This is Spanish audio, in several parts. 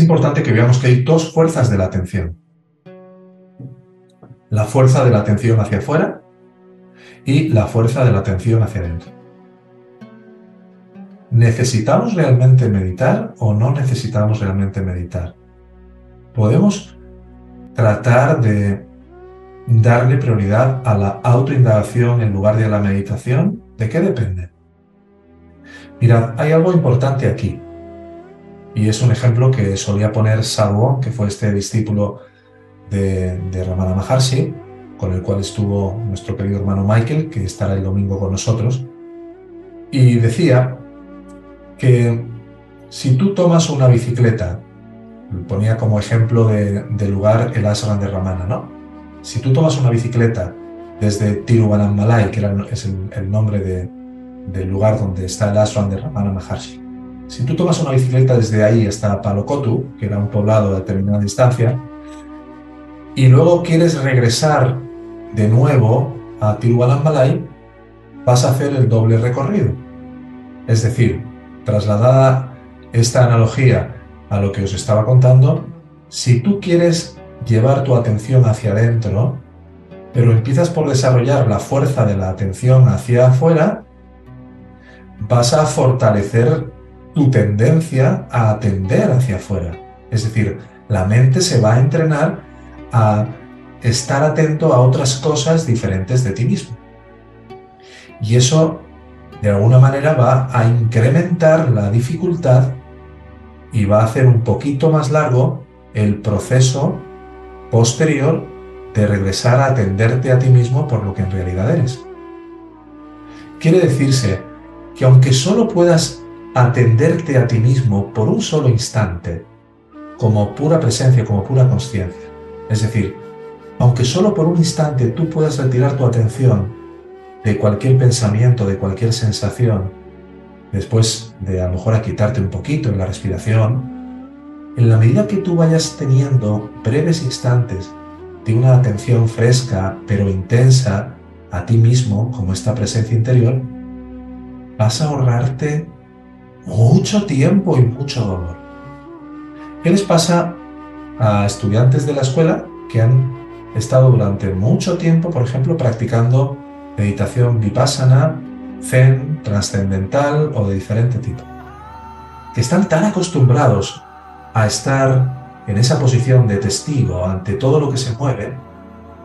importante que veamos que hay dos fuerzas de la atención. La fuerza de la atención hacia afuera y la fuerza de la atención hacia adentro. ¿Necesitamos realmente meditar o no necesitamos realmente meditar? Podemos tratar de darle prioridad a la autoindagación en lugar de a la meditación. ¿De qué depende? Mirad, hay algo importante aquí. Y es un ejemplo que solía poner Sarwon, que fue este discípulo de, de Ramana Maharshi, con el cual estuvo nuestro querido hermano Michael, que estará el domingo con nosotros. Y decía que si tú tomas una bicicleta, ponía como ejemplo de, lugar el ashram de Ramana, ¿no? Si tú tomas una bicicleta desde Tiruvannamalai, que es el, nombre del lugar donde está el ashram de Ramana Maharshi, si tú tomas una bicicleta desde ahí hasta Palokotu, que era un poblado a determinada distancia, y luego quieres regresar de nuevo a Tiruvannamalai, vas a hacer el doble recorrido. Es decir, trasladada esta analogía a lo que os estaba contando, si tú quieres llevar tu atención hacia adentro, pero empiezas por desarrollar la fuerza de la atención hacia afuera, vas a fortalecer tu tendencia a atender hacia afuera. Es decir, la mente se va a entrenar a estar atento a otras cosas diferentes de ti mismo. Y eso de alguna manera va a incrementar la dificultad y va a hacer un poquito más largo el proceso posterior de regresar a atenderte a ti mismo por lo que en realidad eres. Quiere decirse que aunque solo puedas atenderte a ti mismo por un solo instante, como pura presencia, como pura conciencia, es decir, aunque solo por un instante tú puedas retirar tu atención de cualquier pensamiento, de cualquier sensación, después de a lo mejor a quitarte un poquito en la respiración, en la medida que tú vayas teniendo breves instantes de una atención fresca pero intensa a ti mismo, como esta presencia interior, vas a ahorrarte mucho tiempo y mucho dolor. ¿Qué les pasa a estudiantes de la escuela que han estado durante mucho tiempo, por ejemplo, practicando meditación vipassana, zen, trascendental o de diferente tipo, que están tan acostumbrados a estar en esa posición de testigo ante todo lo que se mueve,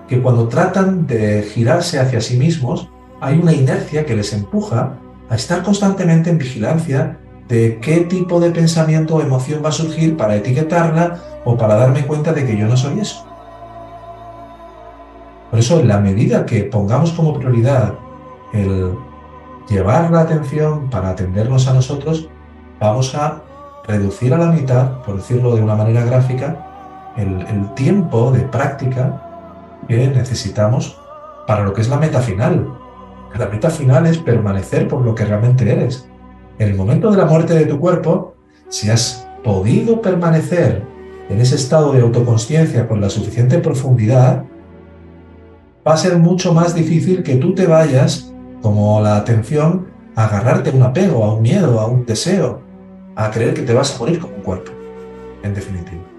que cuando tratan de girarse hacia sí mismos, hay una inercia que les empuja a estar constantemente en vigilancia de qué tipo de pensamiento o emoción va a surgir para etiquetarla o para darme cuenta de que yo no soy eso. Por eso, en la medida que pongamos como prioridad el llevar la atención para atendernos a nosotros, vamos a reducir a la mitad, por decirlo de una manera gráfica, el, tiempo de práctica que necesitamos para lo que es la meta final. La meta final es permanecer por lo que realmente eres. En el momento de la muerte de tu cuerpo, si has podido permanecer en ese estado de autoconsciencia con la suficiente profundidad, va a ser mucho más difícil que tú te vayas, como la atención, a agarrarte a un apego, a un miedo, a un deseo, a creer que te vas a morir como un cuerpo, en definitiva.